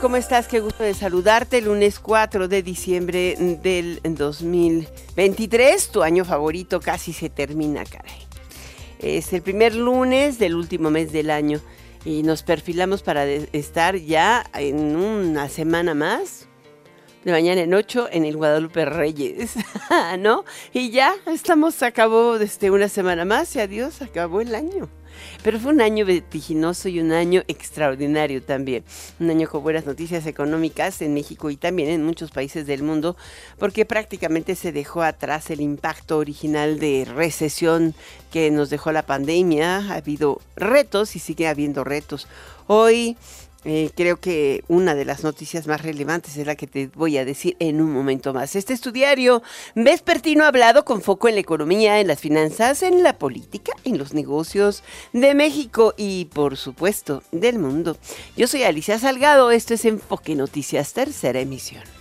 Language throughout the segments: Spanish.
¿Cómo estás? Qué gusto de saludarte. Lunes 4 de diciembre del 2023. Tu año favorito casi se termina, caray. Es el primer lunes del último mes del año y nos perfilamos para estar ya en una semana más. De mañana en 8 en el Guadalupe Reyes, ¿no? Y ya estamos, acabó desde una semana más y adiós, acabó el año. Pero fue un año vertiginoso y un año extraordinario también. Un año con buenas noticias económicas en México y también en muchos países del mundo, porque prácticamente se dejó atrás el impacto original de recesión que nos dejó la pandemia. Ha habido retos y sigue habiendo retos. Hoy eh, creo que una de las noticias más relevantes es la que te voy a decir en un momento más. Este estudiario vespertino ha hablado con foco en la economía, en las finanzas, en la política, en los negocios de México y, por supuesto, del mundo. Yo soy Alicia Salgado, esto es Enfoque Noticias, tercera emisión.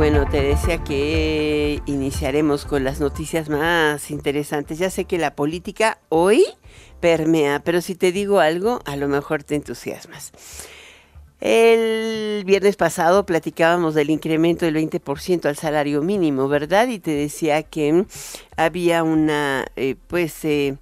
Bueno, te decía que iniciaremos con las noticias más interesantes. Ya sé que la política hoy permea, pero si te digo algo, a lo mejor te entusiasmas. El viernes pasado platicábamos del incremento del 20% al salario mínimo, ¿verdad? Y te decía que había una, eh, pues, eh,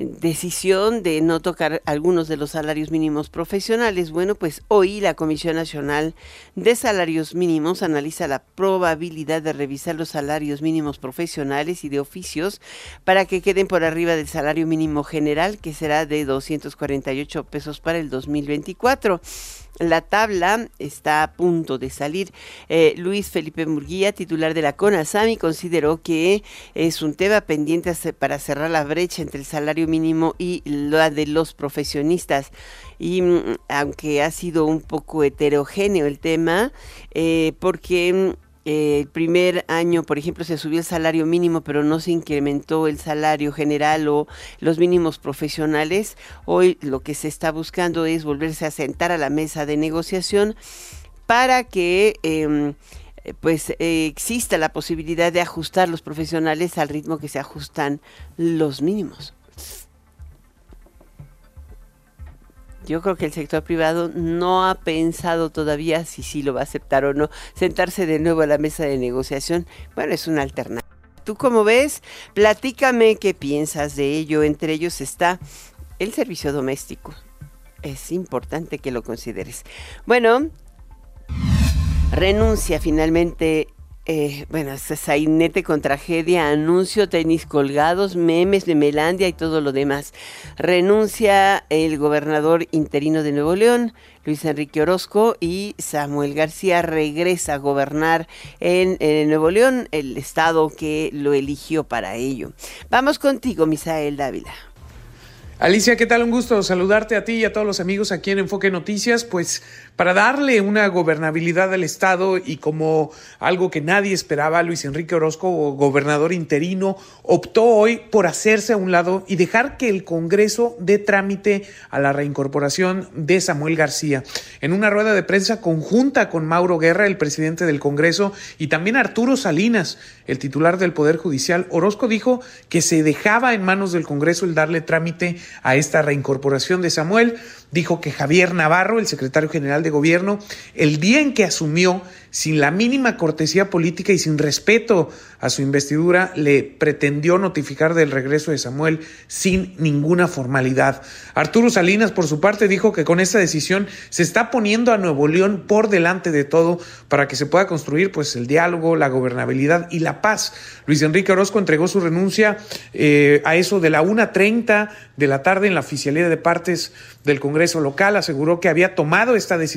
decisión de no tocar algunos de los salarios mínimos profesionales. Bueno, pues hoy la Comisión Nacional de Salarios Mínimos analiza la probabilidad de revisar los salarios mínimos profesionales y de oficios para que queden por arriba del salario mínimo general, que será de 248 pesos para el 2024. La tabla está a punto de salir. Eh, Luis Felipe Murguía, titular de la CONASAMI, consideró que es un tema pendiente para cerrar la brecha entre el salario mínimo y la de los profesionistas. Y mm, aunque ha sido un poco heterogéneo el tema, eh, porque mm, el primer año, por ejemplo, se subió el salario mínimo, pero no se incrementó el salario general o los mínimos profesionales. Hoy lo que se está buscando es volverse a sentar a la mesa de negociación para que em, pues exista la posibilidad de ajustar los profesionales al ritmo que se ajustan los mínimos. Yo creo que el sector privado no ha pensado todavía si sí lo va a aceptar o no. Sentarse de nuevo a la mesa de negociación, bueno, es una alternativa. ¿Tú cómo ves? Platícame qué piensas de ello. Entre ellos está el servicio doméstico. Es importante que lo consideres. Bueno, renuncia finalmente eh, bueno, sainete con tragedia, anuncio, tenis colgados, memes de Melandia y todo lo demás. Renuncia el gobernador interino de Nuevo León, Luis Enrique Orozco, y Samuel García regresa a gobernar en, en Nuevo León, el estado que lo eligió para ello. Vamos contigo, Misael Dávila. Alicia, ¿qué tal? Un gusto saludarte a ti y a todos los amigos aquí en Enfoque Noticias. Pues para darle una gobernabilidad al Estado y como algo que nadie esperaba, Luis Enrique Orozco, gobernador interino, optó hoy por hacerse a un lado y dejar que el Congreso dé trámite a la reincorporación de Samuel García. En una rueda de prensa conjunta con Mauro Guerra, el presidente del Congreso, y también Arturo Salinas, el titular del Poder Judicial, Orozco dijo que se dejaba en manos del Congreso el darle trámite a esta reincorporación de Samuel dijo que Javier Navarro, el secretario general de gobierno, el día en que asumió, sin la mínima cortesía política y sin respeto a su investidura, le pretendió notificar del regreso de Samuel sin ninguna formalidad. Arturo Salinas, por su parte, dijo que con esta decisión se está poniendo a Nuevo León por delante de todo para que se pueda construir pues el diálogo, la gobernabilidad y la paz. Luis Enrique Orozco entregó su renuncia eh, a eso de la 1.30 de la tarde en la oficialidad de partes del Congreso local. Aseguró que había tomado esta decisión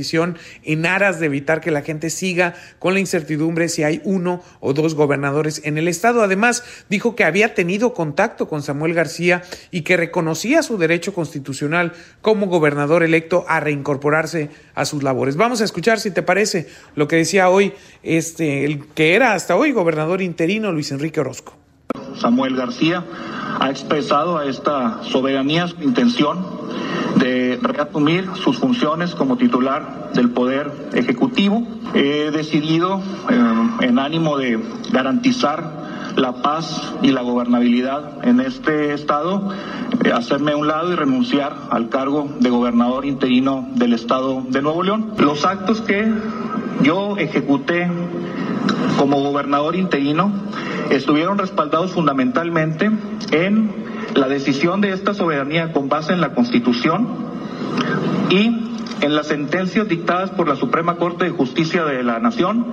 en aras de evitar que la gente siga con la incertidumbre si hay uno o dos gobernadores en el estado. Además, dijo que había tenido contacto con Samuel García y que reconocía su derecho constitucional como gobernador electo a reincorporarse a sus labores. Vamos a escuchar, si te parece, lo que decía hoy este, el que era hasta hoy gobernador interino, Luis Enrique Orozco. Samuel García ha expresado a esta soberanía su intención de reasumir sus funciones como titular del Poder Ejecutivo. He decidido, eh, en ánimo de garantizar la paz y la gobernabilidad en este estado, eh, hacerme a un lado y renunciar al cargo de gobernador interino del estado de Nuevo León. Los actos que yo ejecuté como gobernador interino estuvieron respaldados fundamentalmente en la decisión de esta soberanía con base en la Constitución y en las sentencias dictadas por la Suprema Corte de Justicia de la Nación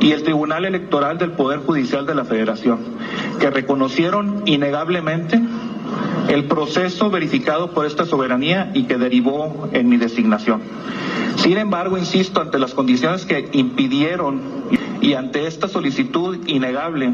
y el Tribunal Electoral del Poder Judicial de la Federación, que reconocieron innegablemente el proceso verificado por esta soberanía y que derivó en mi designación. Sin embargo, insisto, ante las condiciones que impidieron y ante esta solicitud innegable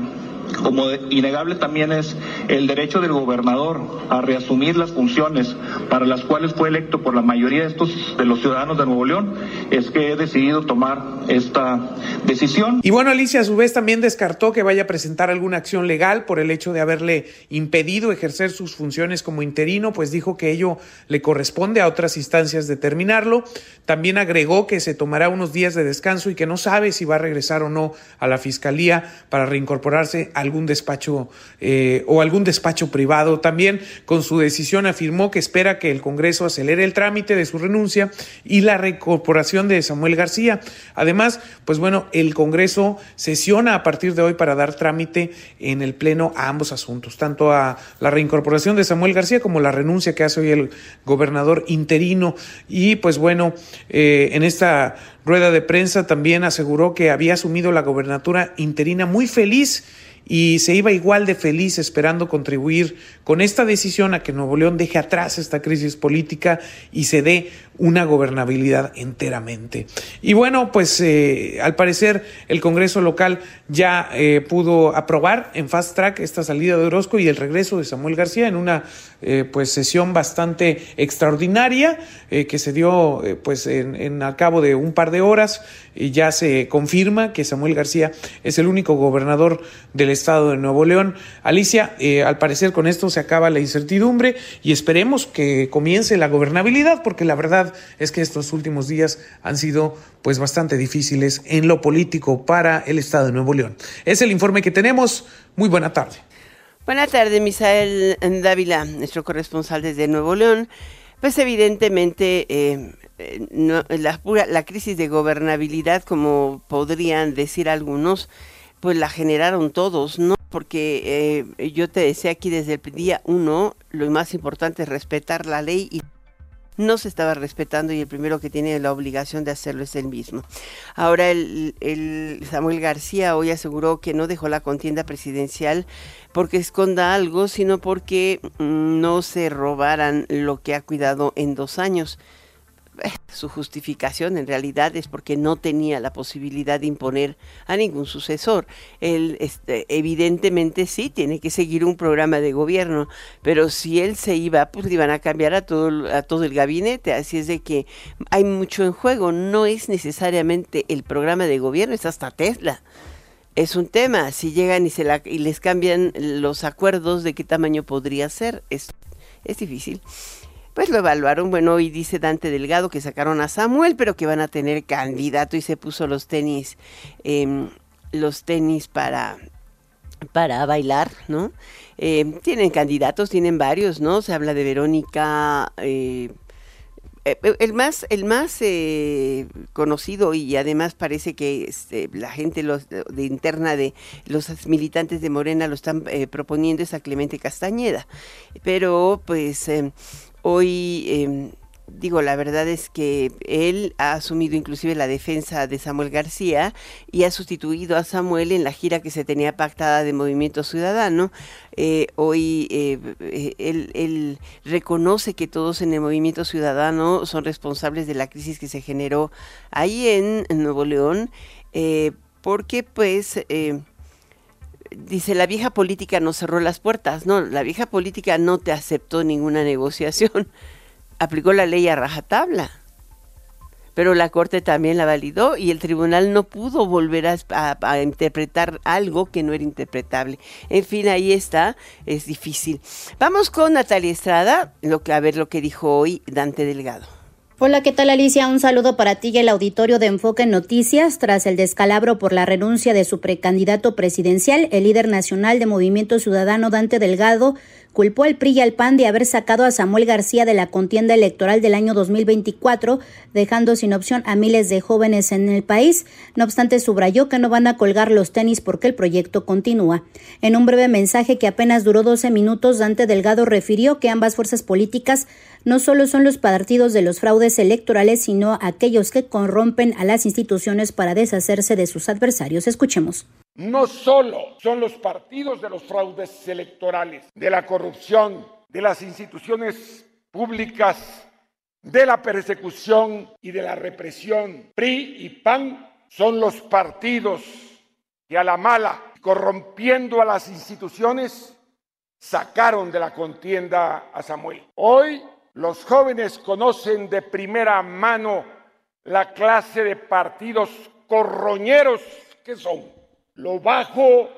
como innegable también es el derecho del gobernador a reasumir las funciones para las cuales fue electo por la mayoría de estos de los ciudadanos de Nuevo León, es que he decidido tomar esta decisión. Y bueno, Alicia a su vez también descartó que vaya a presentar alguna acción legal por el hecho de haberle impedido ejercer sus funciones como interino, pues dijo que ello le corresponde a otras instancias determinarlo. También agregó que se tomará unos días de descanso y que no sabe si va a regresar o no a la fiscalía para reincorporarse algún despacho eh, o algún despacho privado. También con su decisión afirmó que espera que el Congreso acelere el trámite de su renuncia y la reincorporación de Samuel García. Además, pues bueno, el Congreso sesiona a partir de hoy para dar trámite en el Pleno a ambos asuntos, tanto a la reincorporación de Samuel García como la renuncia que hace hoy el gobernador interino. Y pues bueno, eh, en esta rueda de prensa también aseguró que había asumido la gobernatura interina muy feliz y se iba igual de feliz esperando contribuir con esta decisión a que Nuevo León deje atrás esta crisis política y se dé una gobernabilidad enteramente. Y bueno, pues eh, al parecer el Congreso local ya eh, pudo aprobar en fast track esta salida de Orozco y el regreso de Samuel García en una eh, pues sesión bastante extraordinaria que se dio pues en, en, al cabo de un par de horas y ya se confirma que Samuel García es el único gobernador del estado de Nuevo León. Alicia, al parecer con esto se acaba la incertidumbre y esperemos que comience la gobernabilidad porque la verdad es que estos últimos días han sido pues bastante difíciles en lo político para el Estado de Nuevo León. Es el informe que tenemos. Muy buena tarde. Buena tarde, Misael Dávila, nuestro corresponsal desde Nuevo León. Pues evidentemente eh, eh, la, la crisis de gobernabilidad, como podrían decir algunos, pues la generaron todos, ¿no? Porque eh, yo te decía aquí desde el día uno, lo más importante es respetar la ley y no se estaba respetando y el primero que tiene la obligación de hacerlo es él mismo. Ahora el, Samuel García hoy aseguró que no dejó la contienda presidencial porque esconda algo, sino porque mm, no se robaran lo que ha cuidado en dos años. Su justificación en realidad es porque no tenía la posibilidad de imponer a ningún sucesor. Él este, evidentemente sí tiene que seguir un programa de gobierno, pero si él se iba, pues le iban a cambiar a todo, a todo el gabinete. Así es de que hay mucho en juego. No es necesariamente el programa de gobierno, es hasta Tesla. Es un tema, si llegan y, se la, y les cambian los acuerdos de qué tamaño podría ser, es, es difícil pues lo evaluaron. Bueno, hoy dice Dante Delgado que sacaron a Samuel, pero que van a tener candidato y se puso los tenis, em, los tenis para, para bailar, ¿no? Em, tienen candidatos, tienen varios, ¿no? Se habla de Verónica. Eh, eh, eh, el más, el más eh, conocido y además parece que este, la gente los, de interna de los militantes de Morena lo están proponiendo es a Clemente Castañeda. Pero pues hoy em, digo, la verdad es que él ha asumido inclusive la defensa de Samuel García y ha sustituido a Samuel en la gira que se tenía pactada de Movimiento Ciudadano. Eh, hoy eh, eh, él, reconoce que todos en el Movimiento Ciudadano son responsables de la crisis que se generó ahí en, Nuevo León, porque pues... dice, la vieja política no cerró las puertas. No, la vieja política no te aceptó ninguna negociación aplicó la ley a rajatabla. Pero la Corte también la validó y el tribunal no pudo volver a, interpretar algo que no era interpretable. En fin, ahí está, es difícil. Vamos con Natalia Estrada, lo que, a ver lo que dijo hoy Dante Delgado. Hola, ¿qué tal Alicia? Un saludo para ti y el auditorio de Enfoque Noticias. Tras el descalabro por la renuncia de su precandidato presidencial, el líder nacional de Movimiento Ciudadano Dante Delgado culpó al PRI y al PAN de haber sacado a Samuel García de la contienda electoral del año 2024, dejando sin opción a miles de jóvenes en el país. No obstante, subrayó que no van a colgar los tenis porque el proyecto continúa. En un breve mensaje que apenas duró 12 minutos, Dante Delgado refirió que ambas fuerzas políticas no solo son los partidos de los fraudes electorales, sino aquellos que corrompen a las instituciones para deshacerse de sus adversarios. Escuchemos no solo son los partidos de los fraudes electorales, de la corrupción, de las instituciones públicas, de la persecución y de la represión. PRI y PAN son los partidos que a la mala, corrompiendo a las instituciones, sacaron de la contienda a Samuel. Hoy los jóvenes conocen de primera mano la clase de partidos corroñeros que son lo bajo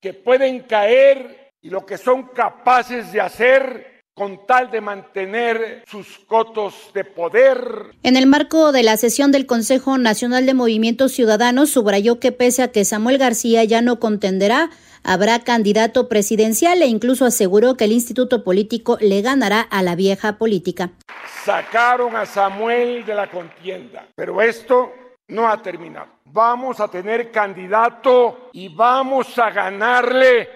que pueden caer y lo que son capaces de hacer con tal de mantener sus cotos de poder. En el marco de la sesión del Consejo Nacional de Movimientos Ciudadanos, subrayó que pese a que Samuel García ya no contenderá, habrá candidato presidencial e incluso aseguró que el instituto político le ganará a la vieja política. Sacaron a Samuel de la contienda, pero esto no ha terminado. Vamos a tener candidato y vamos a ganarle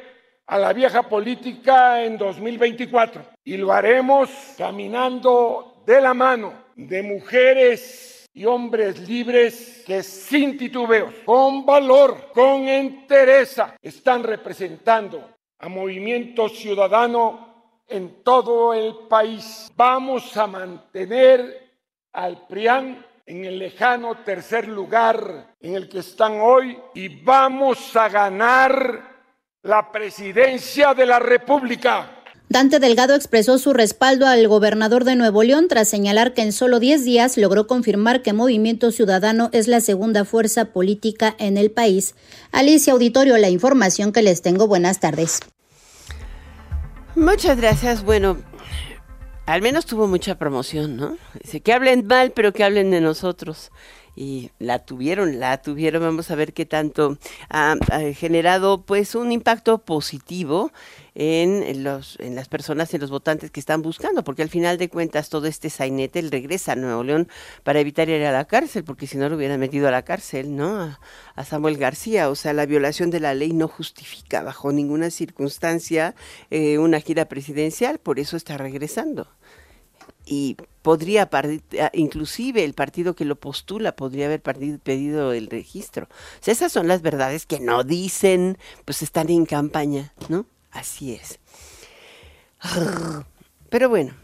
a la vieja política en 2024. Y lo haremos caminando de la mano de mujeres y hombres libres que sin titubeos, con valor, con entereza, están representando a movimiento ciudadano en todo el país. Vamos a mantener al PRIAN en el lejano tercer lugar en el que están hoy y vamos a ganar la presidencia de la República. Dante Delgado expresó su respaldo al gobernador de Nuevo León tras señalar que en solo 10 días logró confirmar que Movimiento Ciudadano es la segunda fuerza política en el país. Alicia Auditorio, la información que les tengo. Buenas tardes. Muchas gracias. Bueno, al menos tuvo mucha promoción, ¿no? Dice que hablen mal, pero que hablen de nosotros. Y la tuvieron, la tuvieron. Vamos a ver qué tanto ha, generado, pues, un impacto positivo en, los, en las personas, en los votantes que están buscando, porque al final de cuentas todo este sainete, él regresa a Nuevo León para evitar ir a la cárcel, porque si no lo hubieran metido a la cárcel, ¿no? A, Samuel García, o sea, la violación de la ley no justifica bajo ninguna circunstancia eh, una gira presidencial, por eso está regresando y podría, inclusive el partido que lo postula podría haber pedido el registro. O sea, esas son las verdades que no dicen, pues están en campaña, ¿no? Así es. Pero bueno,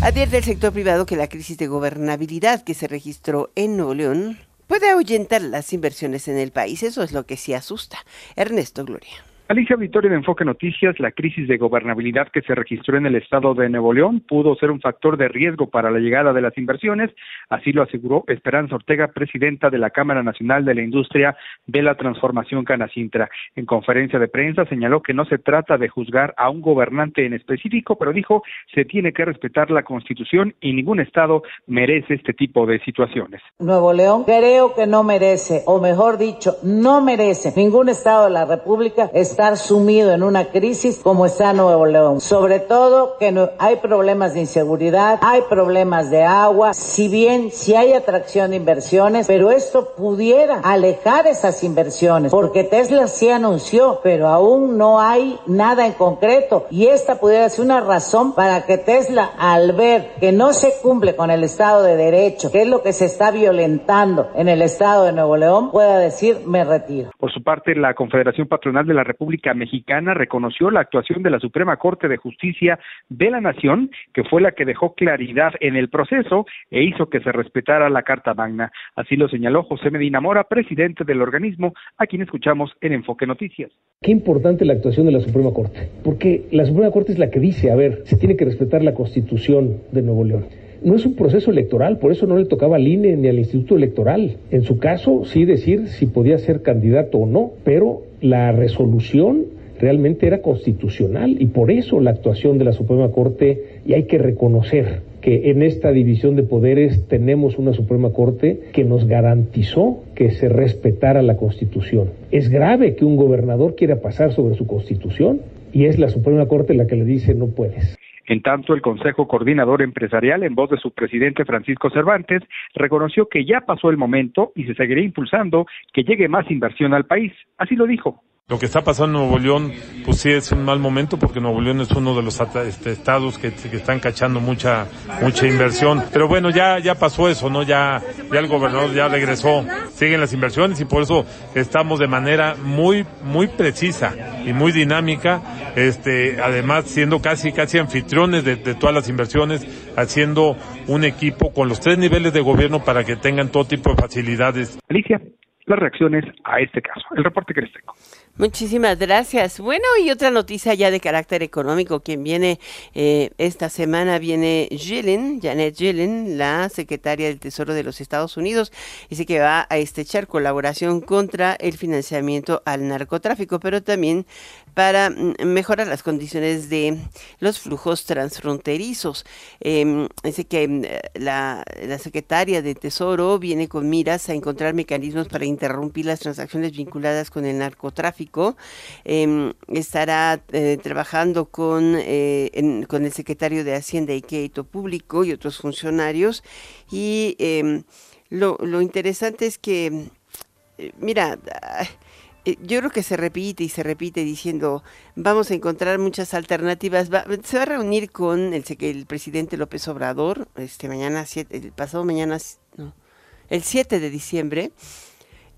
advierte el sector privado que la crisis de gobernabilidad que se registró en Nuevo León puede ahuyentar las inversiones en el país. Eso es lo que sí asusta. Ernesto Gloria. Alicia Victoria de Enfoque Noticias, la crisis de gobernabilidad que se registró en el estado de Nuevo León pudo ser un factor de riesgo para la llegada de las inversiones, así lo aseguró Esperanza Ortega, presidenta de la Cámara Nacional de la Industria de la Transformación Canacintra. En conferencia de prensa señaló que no se trata de juzgar a un gobernante en específico, pero dijo se tiene que respetar la Constitución y ningún estado merece este tipo de situaciones. Nuevo León creo que no merece, o mejor dicho, no merece ningún estado de la República estar sumido en una crisis como está Nuevo León. Sobre todo que no, hay problemas de inseguridad, hay problemas de agua, si bien si hay atracción de inversiones, pero esto pudiera alejar esas inversiones, porque Tesla sí anunció, pero aún no hay nada en concreto y esta pudiera ser una razón para que Tesla al ver que no se cumple con el Estado de Derecho, que es lo que se está violentando en el Estado de Nuevo León, pueda decir me retiro. Por su parte, la Confederación Patronal de la República Mexicana reconoció la actuación de la Suprema Corte de Justicia de la Nación, que fue la que dejó claridad en el proceso e hizo que se respetara la Carta Magna. Así lo señaló José Medina Mora, presidente del organismo, a quien escuchamos en Enfoque Noticias. Qué importante la actuación de la Suprema Corte, porque la Suprema Corte es la que dice, a ver, se tiene que respetar la Constitución de Nuevo León no es un proceso electoral, por eso no le tocaba al INE ni al Instituto Electoral. En su caso, sí decir si podía ser candidato o no, pero la resolución realmente era constitucional y por eso la actuación de la Suprema Corte, y hay que reconocer que en esta división de poderes tenemos una Suprema Corte que nos garantizó que se respetara la Constitución. Es grave que un gobernador quiera pasar sobre su Constitución y es la Suprema Corte la que le dice no puedes. En tanto, el Consejo Coordinador Empresarial, en voz de su presidente Francisco Cervantes, reconoció que ya pasó el momento y se seguirá impulsando que llegue más inversión al país. Así lo dijo. Lo que está pasando en Nuevo León, pues sí es un mal momento porque Nuevo León es uno de los este, estados que, están cachando mucha mucha inversión. Pero bueno, ya ya pasó eso, ¿no? Ya ya el gobernador ya regresó. Siguen las inversiones y por eso estamos de manera muy muy precisa y muy dinámica, este, además siendo casi casi anfitriones de, de todas las inversiones, haciendo un equipo con los tres niveles de gobierno para que tengan todo tipo de facilidades. Alicia, las reacciones a este caso. El reporte que les tengo. Muchísimas gracias. Bueno, y otra noticia ya de carácter económico. Quien viene eh, esta semana viene Janet Yellen, la secretaria del Tesoro de los Estados Unidos. Dice que va a estrechar colaboración contra el financiamiento al narcotráfico, pero también para mm, mejorar las condiciones de los flujos transfronterizos. Em, dice que mm, la, secretaria de Tesoro viene con miras a encontrar mecanismos para interrumpir las transacciones vinculadas con el narcotráfico Em, estará eh, trabajando con, eh, con el secretario de Hacienda y Crédito Público y otros funcionarios. Y em, lo, lo, interesante es que, eh, mira, yo creo que se repite y se repite diciendo vamos a encontrar muchas alternativas. se va a reunir con el, el presidente López Obrador este mañana, el pasado mañana, el 7 de diciembre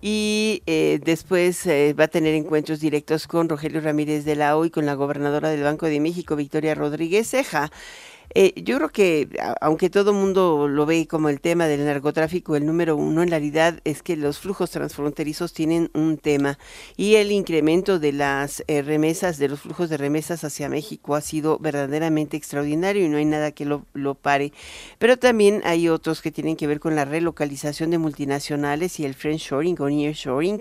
y eh, después eh, va a tener encuentros directos con Rogelio Ramírez de la O y con la gobernadora del Banco de México, Victoria Rodríguez Ceja. Eh, yo creo que, aunque todo mundo lo ve como el tema del narcotráfico, el número uno en realidad es que los flujos transfronterizos tienen un tema y el incremento de las eh, remesas, de los flujos de remesas hacia México ha sido verdaderamente extraordinario y no hay nada que lo, pare. Pero también hay otros que tienen que ver con la relocalización de multinacionales y el friendshoring o nearshoring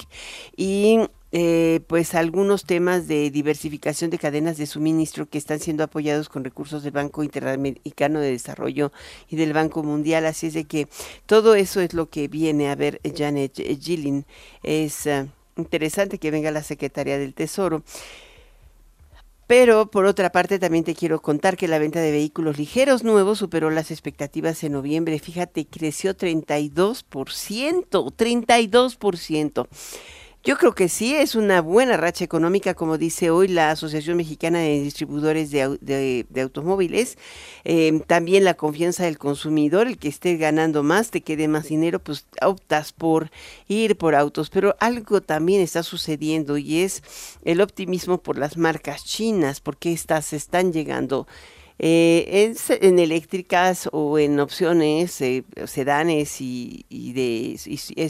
y eh, pues algunos temas de diversificación de cadenas de suministro que están siendo apoyados con recursos del Banco Interamericano de Desarrollo y del Banco Mundial. Así es de que todo eso es lo que viene a ver Janet Gilling. Es eh, interesante que venga la secretaria del Tesoro. Pero por otra parte también te quiero contar que la venta de vehículos ligeros nuevos superó las expectativas en noviembre. Fíjate, creció 32%, 32%. Yo creo que sí, es una buena racha económica, como dice hoy la Asociación Mexicana de Distribuidores de, Automóviles. Em, también la confianza del consumidor, el que esté ganando más, te quede más dinero, pues optas por ir por autos. Pero algo también está sucediendo y es el optimismo por las marcas chinas, porque estas están llegando eh, en eléctricas o en opciones eh, sedanes y, de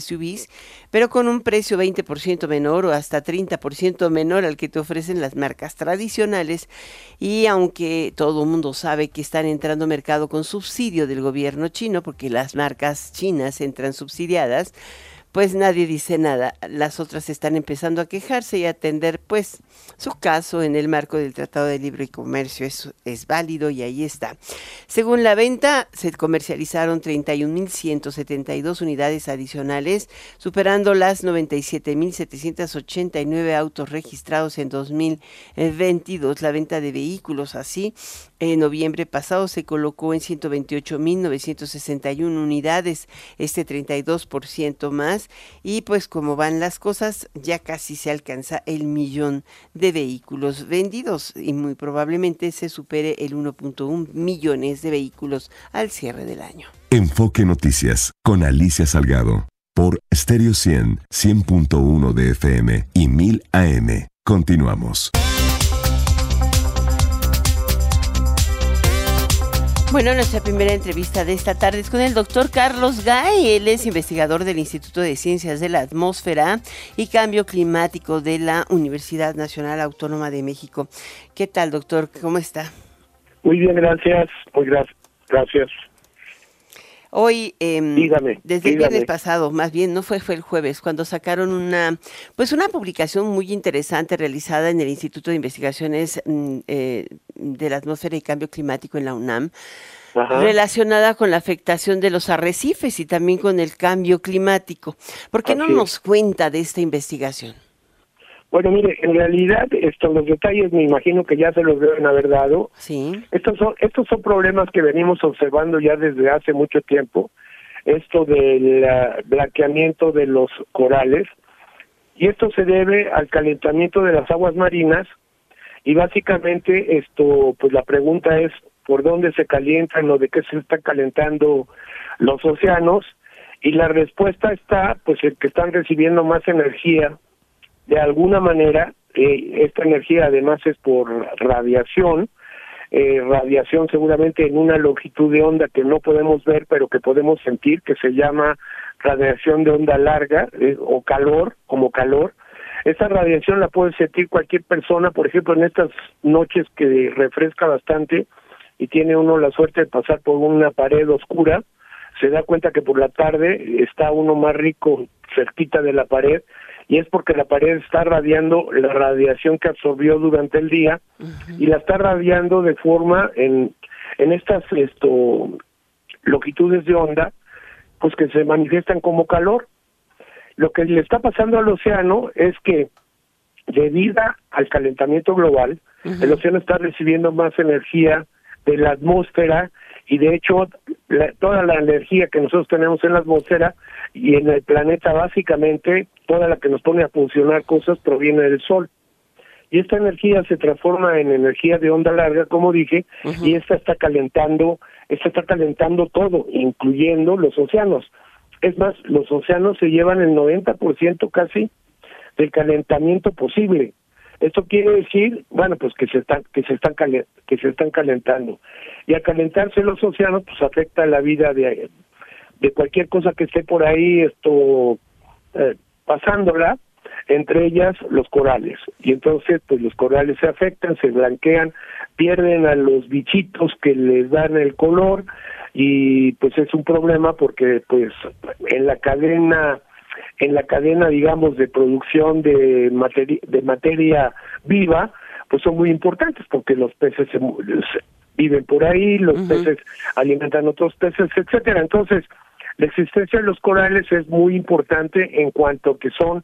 SUVs, pero con un precio 20% menor o hasta 30% menor al que te ofrecen las marcas tradicionales. Y aunque todo el mundo sabe que están entrando mercado con subsidio del gobierno chino, porque las marcas chinas entran subsidiadas, pues nadie dice nada. Las otras están empezando a quejarse y a atender pues su caso en el marco del Tratado de Libre Comercio. Eso es válido y ahí está. Según la venta, se comercializaron 31.172 unidades adicionales, superando las 97.789 autos registrados en 2022. La venta de vehículos así en noviembre pasado se colocó en 128.961 unidades, este 32% más, y pues como van las cosas, ya casi se alcanza el millón de vehículos vendidos y muy probablemente se supere el 1.1 millones de vehículos al cierre del año. Enfoque Noticias con Alicia Salgado por Stereo 100, 100.1 de FM y 1000 AM. Continuamos. Bueno, nuestra primera entrevista de esta tarde es con el doctor Carlos Gay. Él es investigador del Instituto de Ciencias de la Atmósfera y Cambio Climático de la Universidad Nacional Autónoma de México. ¿Qué tal, doctor? ¿Cómo está? Muy bien, gracias. Muy gracias. Hoy, em, desde el viernes pasado, más bien, no fue, fue el jueves, cuando sacaron una, pues una publicación muy interesante realizada en el Instituto de Investigaciones mm, eh, de la Atmósfera y Cambio Climático en la UNAM, relacionada con la afectación de los arrecifes y también con el cambio climático. ¿Por qué no nos cuenta de esta investigación? Bueno, mire, en realidad estos los detalles me imagino que ya se los deben haber dado. Sí. Estos son estos son problemas que venimos observando ya desde hace mucho tiempo. Esto del blanqueamiento de los corales y esto se debe al calentamiento de las aguas marinas y básicamente esto pues la pregunta es por dónde se calientan o de qué se están calentando los océanos y la respuesta está pues el que están recibiendo más energía de alguna manera, eh, esta energía además es por radiación, eh, radiación seguramente en una longitud de onda que no podemos ver, pero que podemos sentir, que se llama radiación de onda larga eh, o calor, como calor. Esa radiación la puede sentir cualquier persona, por ejemplo, en estas noches que refresca bastante y tiene uno la suerte de pasar por una pared oscura, se da cuenta que por la tarde está uno más rico cerquita de la pared y es porque la pared está radiando la radiación que absorbió durante el día y la está radiando de forma en, en estas esto, longitudes de onda, pues que se manifiestan como calor. Lo que le está pasando al océano es que debido al calentamiento global, el océano está recibiendo más energía de la atmósfera y de hecho toda la energía que nosotros tenemos en la atmósfera y en el planeta básicamente toda la que nos pone a funcionar cosas proviene del sol. Y esta energía se transforma en energía de onda larga como dije y esta está calentando esta está calentando todo incluyendo los océanos. Es más los océanos se llevan el 90% casi del calentamiento posible. Esto quiere decir, bueno, pues que se están que se están que se están calentando. Y al calentarse los océanos pues afecta la vida de de cualquier cosa que esté por ahí esto eh, pasándola, entre ellas los corales. Y entonces pues los corales se afectan, se blanquean, pierden a los bichitos que les dan el color y pues es un problema porque pues en la cadena en la cadena, digamos, de producción de, materia, de materia viva, pues son muy importantes porque los peces se, viven por ahí, los peces alimentan otros peces, etcétera. Entonces, la existencia de los corales es muy importante en cuanto que son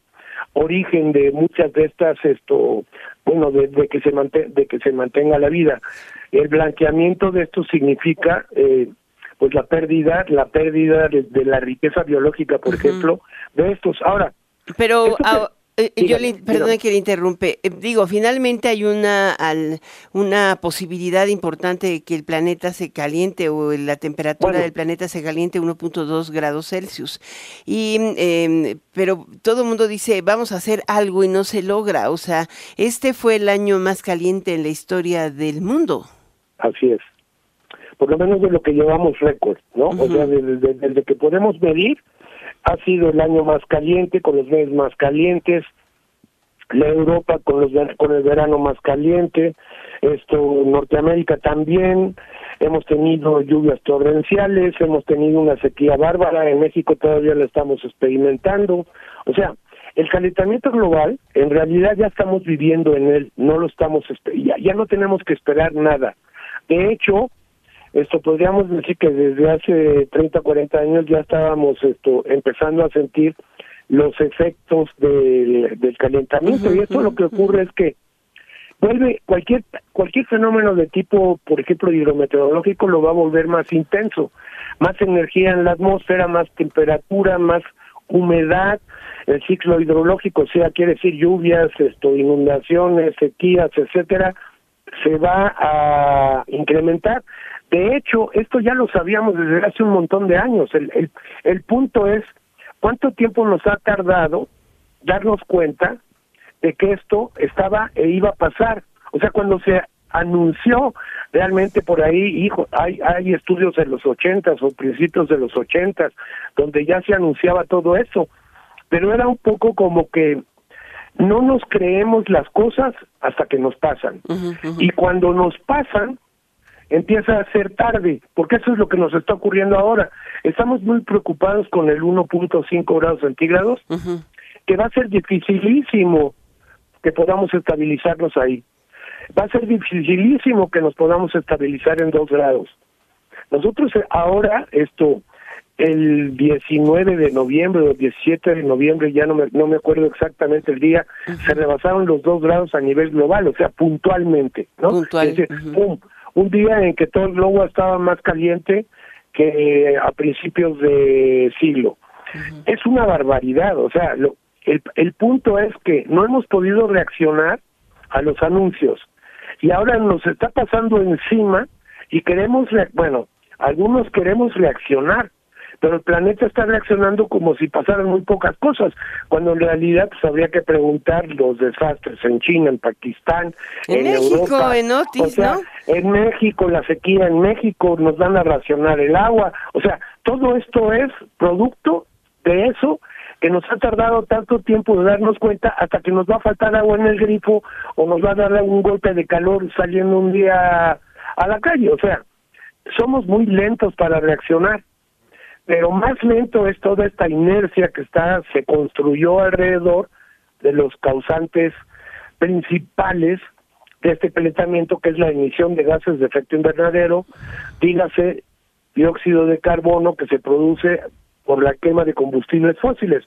origen de muchas de estas esto bueno de, que se de que se mantenga la vida el blanqueamiento de esto significa eh, pues la pérdida, la pérdida de, la riqueza biológica, por ejemplo, de estos. Ahora, pero eh, yo le, perdone que le interrumpe. Eh, digo, finalmente hay una al, una posibilidad importante de que el planeta se caliente o la temperatura del planeta se caliente 1.2 grados Celsius. Y em, pero todo el mundo dice vamos a hacer algo y no se logra. O sea, este fue el año más caliente en la historia del mundo. Así es por lo menos de lo que llevamos récord, ¿no? O sea, desde, que podemos medir, ha sido el año más caliente, con los meses más calientes, la Europa con, los, con el verano más caliente, esto Norteamérica también, hemos tenido lluvias torrenciales, hemos tenido una sequía bárbara, en México todavía la estamos experimentando, o sea, el calentamiento global, en realidad ya estamos viviendo en él, no lo estamos, ya, ya no tenemos que esperar nada. De hecho, esto podríamos decir que desde hace 30, 40 años ya estábamos esto empezando a sentir los efectos del, del calentamiento. Y esto lo que ocurre es que vuelve cualquier cualquier fenómeno de tipo, por ejemplo, hidrometeorológico lo va a volver más intenso, más energía en la atmósfera, más temperatura, más humedad, el ciclo hidrológico, o sea, quiere decir lluvias, esto, inundaciones, sequías, etcétera, se va a incrementar. De hecho, esto ya lo sabíamos desde hace un montón de años. El, el, el punto es cuánto tiempo nos ha tardado darnos cuenta de que esto estaba e iba a pasar. O sea, cuando se anunció realmente por ahí, hijo, hay, hay estudios en los ochentas o principios de los ochentas donde ya se anunciaba todo eso, pero era un poco como que no nos creemos las cosas hasta que nos pasan. Y cuando nos pasan, empieza a ser tarde, porque eso es lo que nos está ocurriendo ahora. Estamos muy preocupados con el 1.5 grados centígrados, que va a ser dificilísimo que podamos estabilizarnos ahí. Va a ser dificilísimo que nos podamos estabilizar en 2 grados. Nosotros ahora, esto, el 19 de noviembre o 17 de noviembre, ya no me, no me acuerdo exactamente el día, se rebasaron los 2 grados a nivel global, o sea, puntualmente, ¿no? Es decir, pum, un día en que todo el globo estaba más caliente que a principios de siglo. Es una barbaridad, o sea, lo, el, el punto es que no hemos podido reaccionar a los anuncios y ahora nos está pasando encima y queremos, bueno, algunos queremos reaccionar, pero el planeta está reaccionando como si pasaran muy pocas cosas, cuando en realidad pues, habría que preguntar los desastres en China, en Pakistán, en, México, en Otis, ¿no? En México, la sequía en México, nos van a racionar el agua, o sea, todo esto es producto de eso que nos ha tardado tanto tiempo de darnos cuenta hasta que nos va a faltar agua en el grifo o nos va a dar un golpe de calor saliendo un día a la calle, o sea, somos muy lentos para reaccionar pero más lento es toda esta inercia que está se construyó alrededor de los causantes principales de este calentamiento que es la emisión de gases de efecto invernadero, dígase dióxido de carbono que se produce por la quema de combustibles fósiles.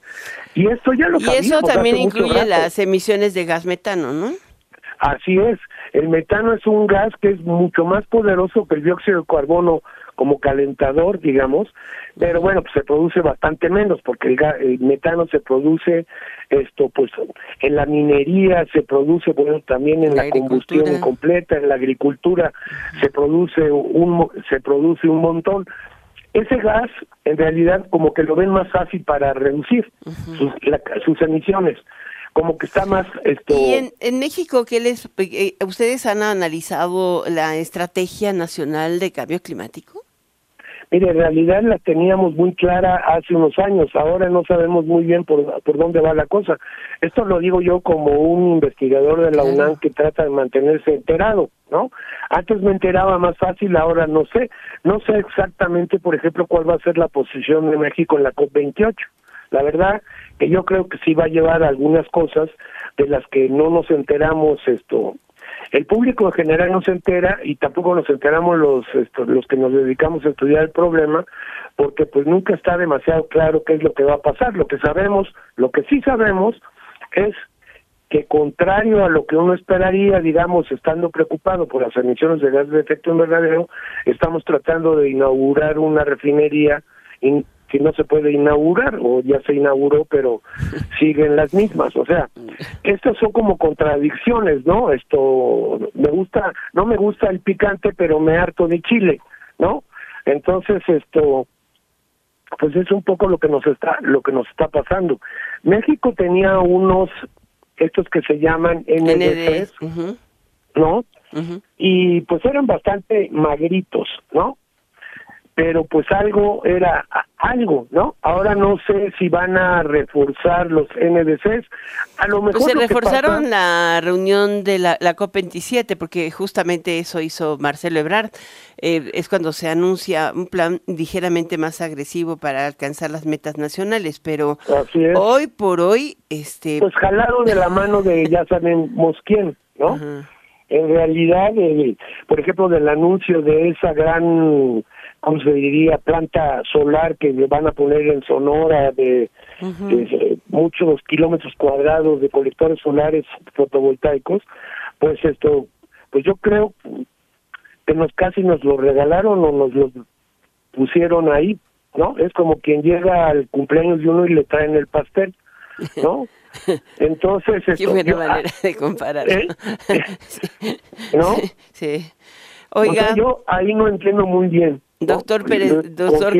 Y esto ya lo Y eso también incluye las emisiones de gas metano, ¿no? Así es, el metano es un gas que es mucho más poderoso que el dióxido de carbono como calentador, digamos, pero bueno, pues se produce bastante menos porque el, metano se produce esto pues en la minería se produce bueno también en la, combustión completa, en la agricultura se produce un se produce un montón. Ese gas en realidad como que lo ven más fácil para reducir sus, sus emisiones como que está más esto y en, en México qué les eh, ustedes han analizado la estrategia nacional de cambio climático Mire, en realidad la teníamos muy clara hace unos años, ahora no sabemos muy bien por, por dónde va la cosa. Esto lo digo yo como un investigador de la UNAM que trata de mantenerse enterado, ¿no? Antes me enteraba más fácil, ahora no sé. No sé exactamente, por ejemplo, cuál va a ser la posición de México en la COP28. La verdad que yo creo que sí va a llevar algunas cosas de las que no nos enteramos esto el público en general no se entera y tampoco nos enteramos los los que nos dedicamos a estudiar el problema porque pues nunca está demasiado claro qué es lo que va a pasar. Lo que sabemos lo que sí sabemos es que contrario a lo que uno esperaría, digamos, estando preocupado por las emisiones de gases de efecto invernadero, estamos tratando de inaugurar una refinería que no se puede inaugurar o ya se inauguró pero siguen las mismas. O sea estas son como contradicciones no esto me gusta no me gusta el picante pero me harto de chile no entonces esto pues es un poco lo que nos está lo que nos está pasando. México tenía unos estos que se llaman NDCs no y pues eran bastante magritos no pero pues algo era algo, ¿no? Ahora no sé si van a reforzar los NDCs. A lo mejor pues se reforzaron la reunión de la, la, COP27 porque justamente eso hizo Marcelo Ebrard. Eh, es cuando se anuncia un plan ligeramente más agresivo para alcanzar las metas nacionales, pero hoy por hoy, este, pues jalado de la mano de ya sabemos quién, ¿no? En realidad, por ejemplo, del anuncio de esa gran ¿cómo se diría? Planta solar que le van a poner en Sonora de, muchos kilómetros cuadrados de colectores solares fotovoltaicos, pues esto, pues yo creo que nos casi nos lo regalaron o nos lo pusieron ahí, ¿no? Es como quien llega al cumpleaños de uno y le traen el pastel, ¿no? Entonces, Qué buena manera de comparar. ¿eh? ¿No? Sí. Oiga. yo ahí no entiendo muy bien. Doctor Pérez, doctor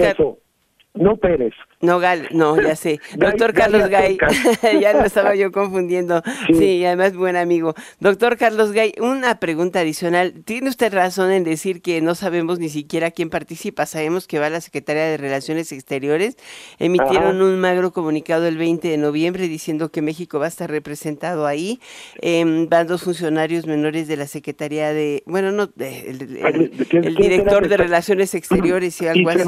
no Pérez. No, Gal, no, ya sé. Doctor Carlos Gay, ya lo estaba yo confundiendo. Sí. además buen amigo. Doctor Carlos Gay, una pregunta adicional. ¿Tiene usted razón en decir que no sabemos ni siquiera quién participa? Sabemos que va la Secretaría de Relaciones Exteriores. Emitieron un magro comunicado el 20 de noviembre diciendo que México va a estar representado ahí. Em, van dos funcionarios menores de la Secretaría de, bueno, no, el, director de Relaciones Exteriores y algo así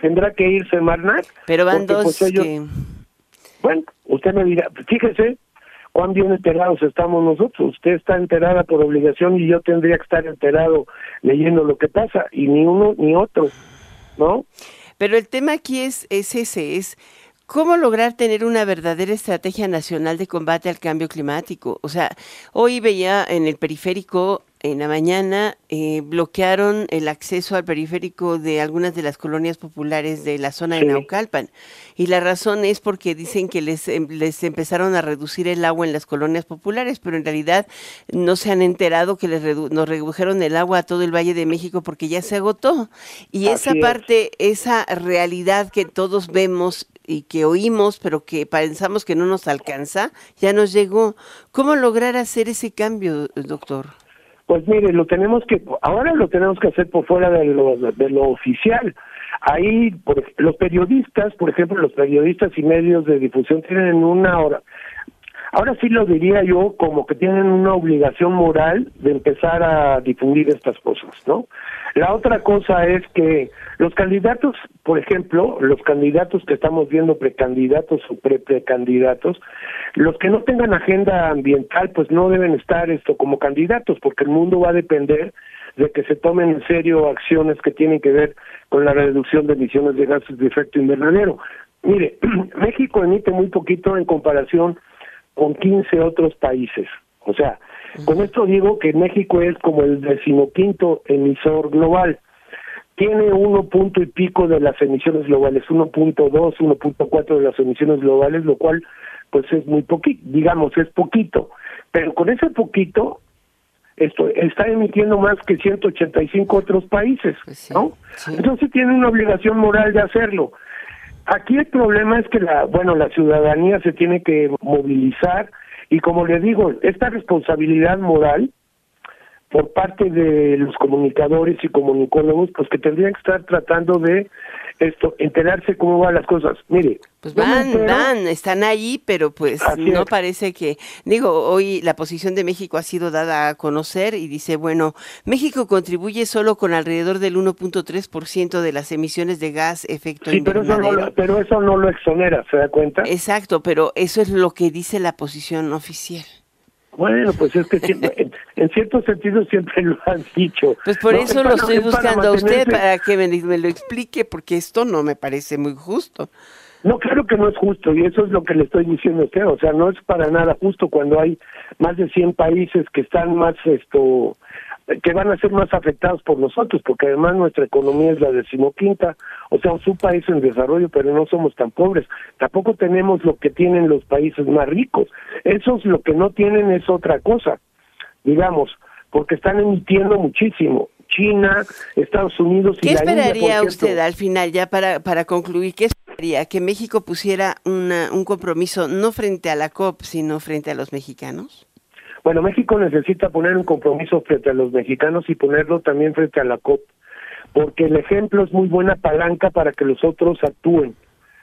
tendrá que irse Marnac. Pero van pues, dos que... Bueno, usted me dirá, fíjese cuán bien enterados estamos nosotros. Usted está enterada por obligación y yo tendría que estar enterado leyendo lo que pasa, y ni uno ni otro, ¿no? Pero el tema aquí es, es ese, es ¿Cómo lograr tener una verdadera estrategia nacional de combate al cambio climático? O sea, hoy veía en el periférico en la mañana eh, bloquearon el acceso al periférico de algunas de las colonias populares de la zona de Naucalpan. Y la razón es porque dicen que les, em, les empezaron a reducir el agua en las colonias populares, pero en realidad no se han enterado que les nos redujeron el agua a todo el Valle de México porque ya se agotó. Y esa parte, esa realidad que todos vemos y que oímos, pero que pensamos que no nos alcanza, ya nos llegó. ¿Cómo lograr hacer ese cambio, doctor? Pues mire, lo tenemos que, ahora lo tenemos que hacer por fuera de lo, de lo oficial. Ahí, por, los periodistas, por ejemplo, los periodistas y medios de difusión tienen una hora, ahora sí lo diría yo como que tienen una obligación moral de empezar a difundir estas cosas, ¿no? La otra cosa es que los candidatos, por ejemplo, los candidatos que estamos viendo, precandidatos o pre-precandidatos, los que no tengan agenda ambiental, pues no deben estar esto como candidatos, porque el mundo va a depender de que se tomen en serio acciones que tienen que ver con la reducción de emisiones de gases de efecto invernadero. Mire, México emite muy poquito en comparación con 15 otros países. O sea, con esto digo que México es como el decimoquinto emisor global. Tiene uno punto y pico de las emisiones globales, 1.2, 1.4 de las emisiones globales, lo cual pues es muy poquito, digamos, es poquito. Pero con ese poquito, esto está emitiendo más que 185 otros países, pues ¿no? Entonces tiene una obligación moral de hacerlo. Aquí el problema es que la, bueno, la ciudadanía se tiene que movilizar y como le digo, esta responsabilidad moral por parte de los comunicadores y comunicólogos, pues que tendrían que estar tratando de esto, enterarse cómo van las cosas. Mire. Pues van, van, están ahí, pero pues no parece que, digo, hoy la posición de México ha sido dada a conocer y dice, bueno, México contribuye solo con alrededor del 1.3% de las emisiones de gas efecto sí, pero eso, no, pero eso no lo exonera, ¿se da cuenta? Exacto, pero eso es lo que dice la posición oficial. Bueno, pues es que siempre, en, cierto sentido siempre lo han dicho. Pues por eso lo estoy buscando a usted para que me, lo explique, porque esto no me parece muy justo. No, claro que no es justo y eso es lo que le estoy diciendo a usted. O sea, no es para nada justo cuando hay más de 100 países que están más esto que van a ser más afectados por nosotros, porque además nuestra economía es la decimoquinta, o sea, un país en desarrollo, pero no somos tan pobres. Tampoco tenemos lo que tienen los países más ricos. Esos lo que no tienen es otra cosa, digamos, porque están emitiendo muchísimo. China, Estados Unidos y ¿Qué esperaría usted al final, ya para, para concluir, qué esperaría? ¿Que México pusiera una, un compromiso no frente a la COP, sino frente a los mexicanos? Bueno, México necesita poner un compromiso frente a los mexicanos y ponerlo también frente a la COP, porque el ejemplo es muy buena palanca para que los otros actúen.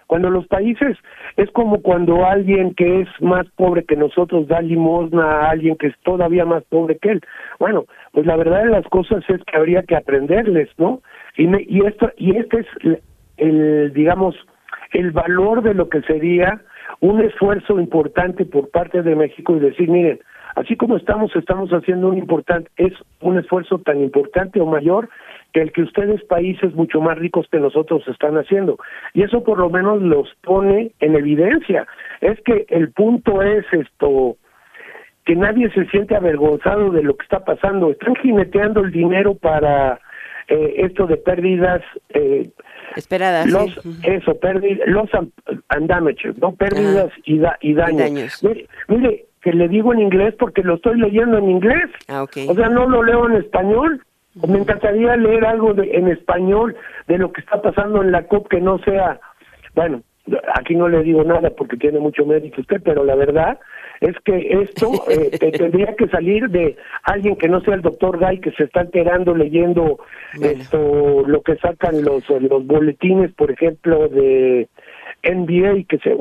Cuando los países es como cuando alguien que es más pobre que nosotros da limosna a alguien que es todavía más pobre que él. Bueno, pues la verdad de las cosas es que habría que aprenderles, ¿no? Y, y esto y este es el digamos el valor de lo que sería un esfuerzo importante por parte de México y decir, miren, así como estamos, estamos haciendo un importante, es un esfuerzo tan importante o mayor que el que ustedes países mucho más ricos que nosotros están haciendo. Y eso por lo menos los pone en evidencia. Es que el punto es esto, que nadie se siente avergonzado de lo que está pasando. Están jineteando el dinero para eh, esto de pérdidas eh, esperadas. Los, Eso, pérdidas, los and damage, no pérdidas y, y, daños. Mire, que le digo en inglés porque lo estoy leyendo en inglés. Ah, okay. O sea, no lo leo en español. Me encantaría leer algo de, en español de lo que está pasando en la COP que no sea, bueno, aquí no le digo nada porque tiene mucho mérito usted, pero la verdad es que esto eh, tendría que salir de alguien que no sea el doctor Guy que se está enterando leyendo esto lo que sacan los los boletines, por ejemplo, de NBA que se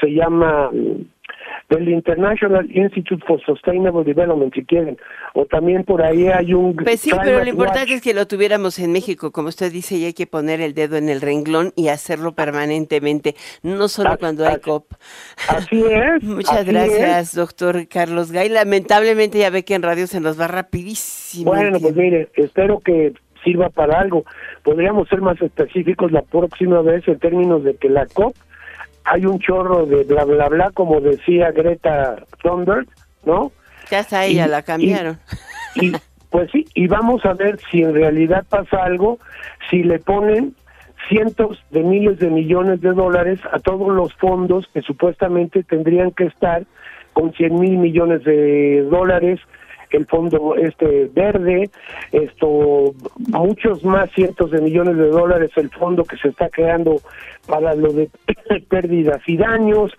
se llama del International Institute for Sustainable Development, si quieren, o también por ahí hay un... Pues sí, pero lo importante es que lo tuviéramos en México, como usted dice, y hay que poner el dedo en el renglón y hacerlo permanentemente, no solo cuando hay COP. Así es. Muchas gracias, doctor Carlos Gay. Lamentablemente ya ve que en radio se nos va rapidísimo. Bueno, pues mire, espero que sirva para algo. Podríamos ser más específicos la próxima vez en términos de que la COP hay un chorro de bla bla bla, como decía Greta Thunberg, ¿no? Ya está ella, la cambiaron. Y, pues sí, y vamos a ver si en realidad pasa algo, si le ponen cientos de miles de millones de dólares a todos los fondos que supuestamente tendrían que estar con 100 mil millones de dólares el fondo este verde, esto muchos más cientos de millones de dólares el fondo que se está creando para lo de pérdidas y daños,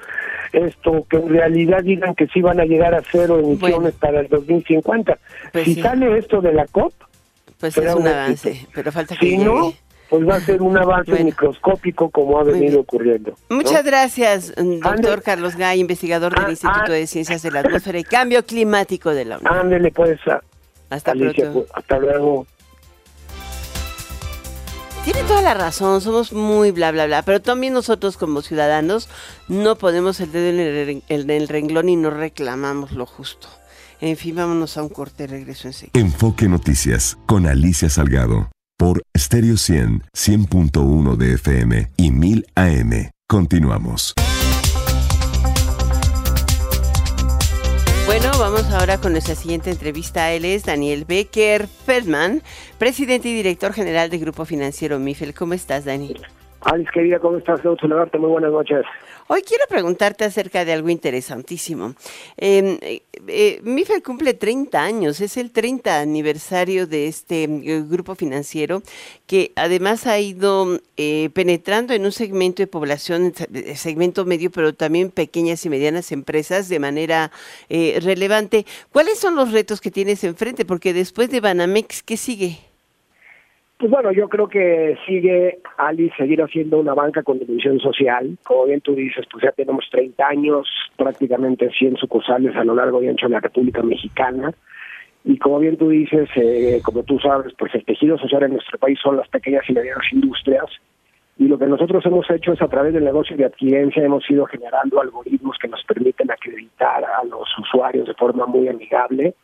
esto que en realidad digan que sí van a llegar a cero emisiones para el 2050. Pues si sale esto de la COP, pues es un avance, pero falta que si no, pues va a ser un avance microscópico como ha venido ocurriendo. Muchas gracias, doctor Carlos Gay, investigador del ah, Instituto ah. de Ciencias de la Atmósfera y Cambio Climático de la UNAM. Ándele pues. Hasta pronto. Pues, hasta luego. Tiene toda la razón, somos muy bla bla bla, pero también nosotros como ciudadanos no podemos el dedo en el, renglón y no reclamamos lo justo. En fin, vámonos a un corte, regreso enseguida. Enfoque Noticias con Alicia Salgado por Stereo 100, 100.1 de FM y 1000 AM. Continuamos. Bueno, vamos ahora con nuestra siguiente entrevista. Él es Daniel Becker Feldman, presidente y director general del Grupo Financiero MIFEL. ¿Cómo estás, Dani? Alice, querida, ¿cómo estás? Muy buenas noches. Hoy quiero preguntarte acerca de algo interesantísimo. Em, eh, eh, cumple 30 años, es el 30 aniversario de este eh, grupo financiero que además ha ido eh, penetrando en un segmento de población, segmento medio, pero también pequeñas y medianas empresas de manera relevante. ¿Cuáles son los retos que tienes enfrente? Porque después de Banamex, ¿qué sigue? Pues bueno, yo creo que sigue Ali seguir haciendo una banca con dimensión social. Como bien tú dices, pues ya tenemos 30 años, prácticamente 100 sucursales a lo largo y ancho de la República Mexicana. Y como bien tú dices, eh, como tú sabes, pues el tejido social en nuestro país son las pequeñas y medianas industrias. Y lo que nosotros hemos hecho es a través del negocio de adquirencia hemos ido generando algoritmos que nos permiten acreditar a los usuarios de forma muy amigable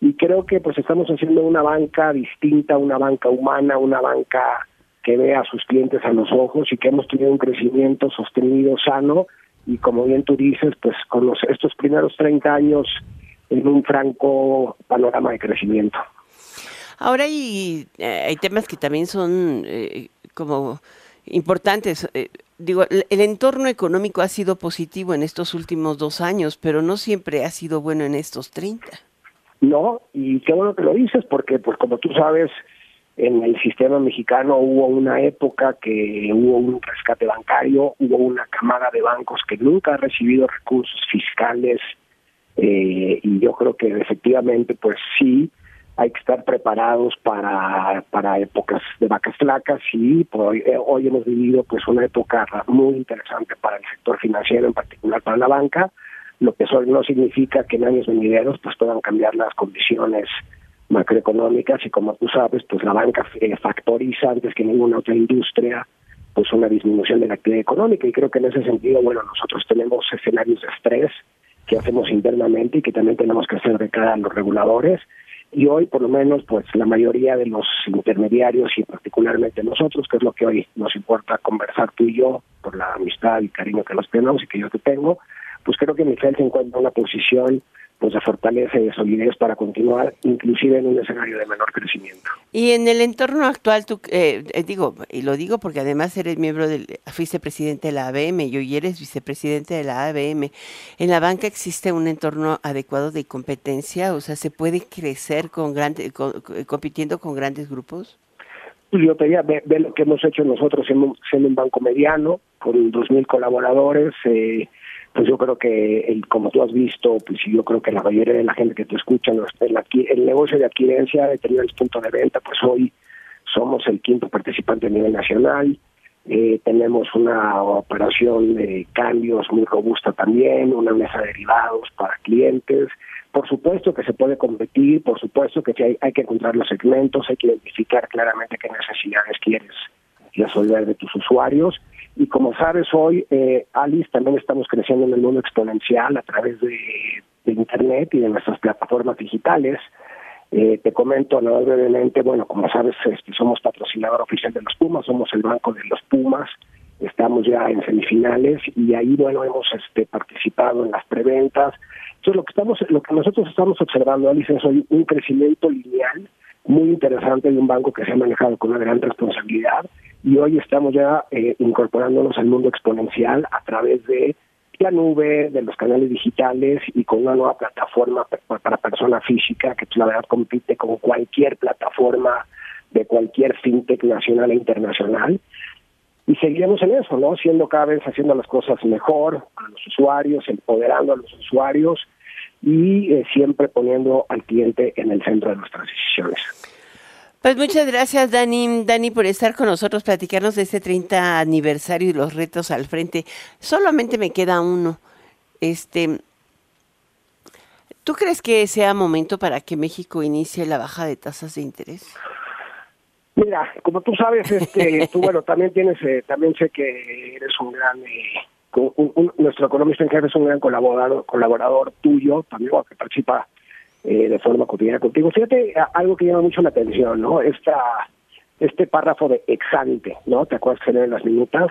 y creo que pues estamos haciendo una banca distinta, una banca humana, una banca que ve a sus clientes a los ojos y que hemos tenido un crecimiento sostenido, sano y como bien tú dices, pues con los, estos primeros 30 años en un franco panorama de crecimiento. Ahora hay, eh, hay temas que también son eh, como importantes. Eh, digo, el entorno económico ha sido positivo en estos últimos dos años, pero no siempre ha sido bueno en estos 30. No, y qué bueno que lo dices, porque pues como tú sabes, en el sistema mexicano hubo una época que hubo un rescate bancario, hubo una camada de bancos que nunca ha recibido recursos fiscales eh, y yo creo que efectivamente pues sí, hay que estar preparados para, para épocas de vacas flacas y hoy, eh, hoy hemos vivido pues una época muy interesante para el sector financiero, en particular para la banca, lo que eso no significa que en años venideros pues puedan cambiar las condiciones macroeconómicas y como tú sabes pues la banca eh, factoriza antes que ninguna otra industria pues una disminución de la actividad económica. Y creo que en ese sentido bueno nosotros tenemos escenarios de estrés que hacemos internamente y que también tenemos que hacer de cara a los reguladores. Y hoy por lo menos pues la mayoría de los intermediarios y particularmente nosotros que es lo que hoy nos importa conversar tú y yo por la amistad y cariño que nos tenemos y que yo te tengo pues creo que Miguel se encuentra en una posición pues de fortaleza y de solidez para continuar, inclusive en un escenario de menor crecimiento. Y en el entorno actual, tú, eh, eh, digo, y lo digo porque además eres miembro del, fuiste presidente de la ABM y hoy eres vicepresidente de la ABM. ¿En la banca existe un entorno adecuado de competencia? O sea, ¿se puede crecer con grandes, compitiendo con grandes grupos? Yo te diría, ve, lo que hemos hecho nosotros siendo, siendo un banco mediano, con 2.000 colaboradores, eh, pues yo creo que, el, como tú has visto, pues yo creo que la mayoría de la gente que te escucha, el, negocio de adquirencia, de el punto de venta, pues hoy somos el quinto participante a nivel nacional, eh, tenemos una operación de cambios muy robusta también, una mesa de derivados para clientes. Por supuesto que se puede competir, por supuesto que hay, hay que encontrar los segmentos, hay que identificar claramente qué necesidades quieres resolver de tus usuarios y como sabes hoy, eh, Alice, también estamos creciendo en el mundo exponencial a través de, Internet y de nuestras plataformas digitales. Eh, te comento nada brevemente, bueno, como sabes, este, somos patrocinador oficial de los Pumas, somos el banco de los Pumas, estamos ya en semifinales y ahí, bueno, hemos este, participado en las preventas. Entonces, lo que, estamos, lo que nosotros estamos observando, Alice, es hoy un crecimiento lineal muy interesante de un banco que se ha manejado con una gran responsabilidad y hoy estamos ya eh, incorporándonos al mundo exponencial a través de la nube, de los canales digitales y con una nueva plataforma para persona física que pues, la verdad compite con cualquier plataforma de cualquier fintech nacional e internacional. Y seguiremos en eso, ¿no? Siendo cada vez haciendo las cosas mejor a los usuarios, empoderando a los usuarios y eh, siempre poniendo al cliente en el centro de nuestras decisiones. Pues muchas gracias, Dani, Dani, por estar con nosotros, platicarnos de este 30 aniversario y los retos al frente. Solamente me queda uno. Este, ¿Tú crees que sea momento para que México inicie la baja de tasas de interés? Mira, como tú sabes, este, tú bueno, también tienes, eh, también sé que eres un gran, eh, nuestro economista en jefe es un gran colaborador, colaborador tuyo, también que participa eh, de forma cotidiana contigo. Fíjate algo que llama mucho la atención, ¿no? Esta, este párrafo de exante, ¿no? ¿Te acuerdas que en las minutas?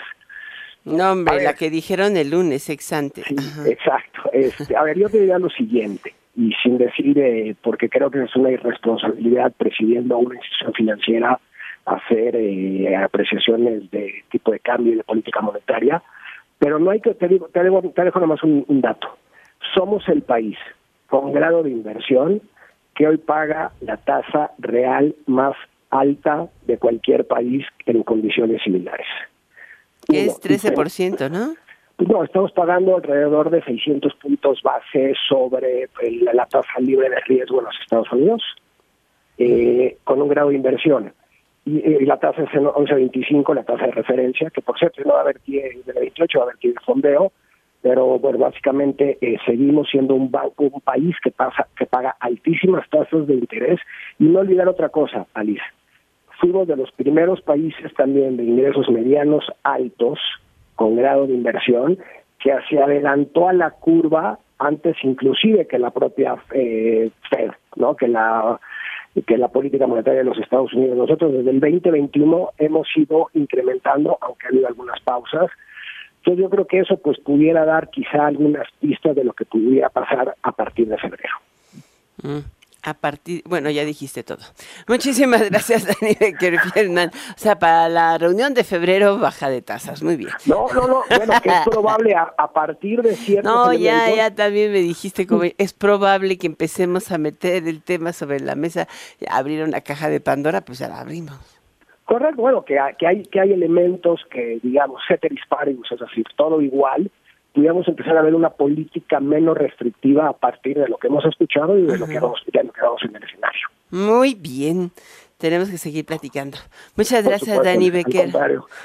No, hombre, la que dijeron el lunes, exante. Sí, exacto. Este, a ver, yo te diría lo siguiente, y sin decir, eh, porque creo que es una irresponsabilidad presidiendo una institución financiera hacer eh, apreciaciones de tipo de cambio y de política monetaria, pero no hay que, te digo, te, dejo, te dejo nomás un dato. Somos el país con grado de inversión que hoy paga la tasa real más alta de cualquier país en condiciones similares. Es 13%, ¿no? No, estamos pagando alrededor de 600 puntos base sobre la tasa libre de riesgo en los Estados Unidos, eh, con un grado de inversión. Y, la tasa es 11.25, la tasa de referencia, que por cierto no va a haber de 28, va a haber de fondeo, pero bueno, básicamente eh, seguimos siendo un banco, un país que pasa, paga altísimas tasas de interés y no olvidar otra cosa, Alice. Fuimos de los primeros países también de ingresos medianos altos, con grado de inversión, que se adelantó a la curva antes inclusive que la propia eh, Fed, ¿no? Que la que la política monetaria de los Estados Unidos. Nosotros desde el 2021 hemos ido incrementando, aunque ha habido algunas pausas, entonces yo creo que eso pues pudiera dar quizá algunas pistas de lo que pudiera pasar a partir de febrero. Mm, a partir, bueno, ya dijiste todo. Muchísimas gracias, Dani Becker O sea, para la reunión de febrero, baja de tasas. Muy bien. No, no, no. Bueno, que es probable a, partir de cierto. No, ya, ya también me dijiste como es probable que empecemos a meter el tema sobre la mesa, abrir una caja de Pandora, pues ya la abrimos. Correcto, bueno, que, que, hay, que hay elementos que, digamos, ceteris paribus, es decir, todo igual, pudiéramos empezar a ver una política menos restrictiva a partir de lo que hemos escuchado y de lo que, vamos, de lo que vamos en el escenario. Muy bien. Tenemos que seguir platicando. Muchas gracias, Dani Becker.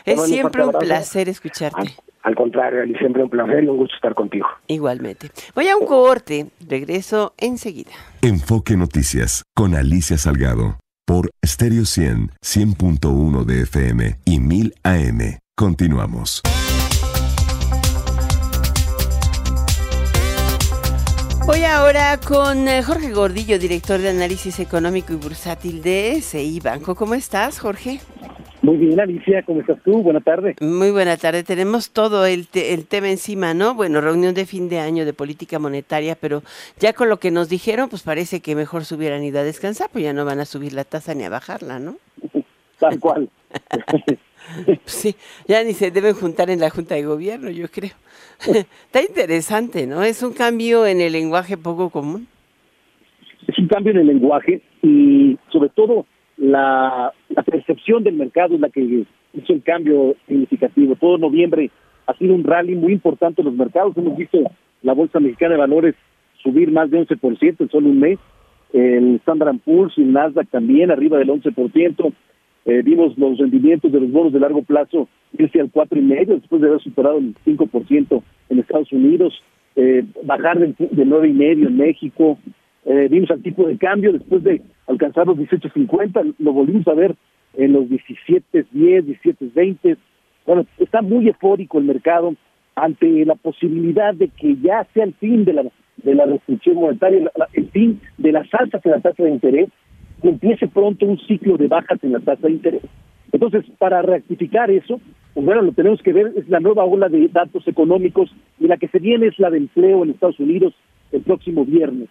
Es siempre un placer escucharte. Al, contrario, Ali, siempre un placer y un gusto estar contigo. Igualmente. Voy a un corte. Regreso enseguida. Enfoque Noticias con Alicia Salgado por Stereo 100, 100.1 de FM y 1000 AM. Continuamos. Voy ahora con eh, Jorge Gordillo, director de análisis económico y bursátil de SI Banco. ¿Cómo estás, Jorge? Muy bien, Alicia, ¿cómo estás tú? Buenas tardes. Muy buena tarde. Tenemos todo el, el tema encima, ¿no? Bueno, reunión de fin de año de política monetaria, pero ya con lo que nos dijeron, pues parece que mejor se hubieran ido a descansar, pues ya no van a subir la tasa ni a bajarla, ¿no? Tal cual. sí, ya ni se deben juntar en la Junta de Gobierno, yo creo. Está interesante, ¿no? Es un cambio en el lenguaje poco común. Es un cambio en el lenguaje y sobre todo la, percepción del mercado es la que hizo el cambio significativo. Todo noviembre ha sido un rally muy importante en los mercados. Hemos visto la Bolsa Mexicana de Valores subir más de 11% en solo un mes. El Standard Poor's y el Nasdaq también arriba del 11%. Eh, vimos los rendimientos de los bonos de largo plazo irse al cuatro y medio después de haber superado el 5% en Estados Unidos, eh, bajar del, y medio en México. Eh, vimos al tipo de cambio después de alcanzar los 18.50, lo volvimos a ver en los 17.10, 17.20. Bueno, está muy eufórico el mercado ante la posibilidad de que ya sea el fin de la de la restricción monetaria, el fin de las alzas en la tasa de interés que empiece pronto un ciclo de bajas en la tasa de interés. Entonces, para rectificar eso, pues bueno, lo tenemos que ver, es la nueva ola de datos económicos y la que se viene es la de empleo en Estados Unidos el próximo viernes.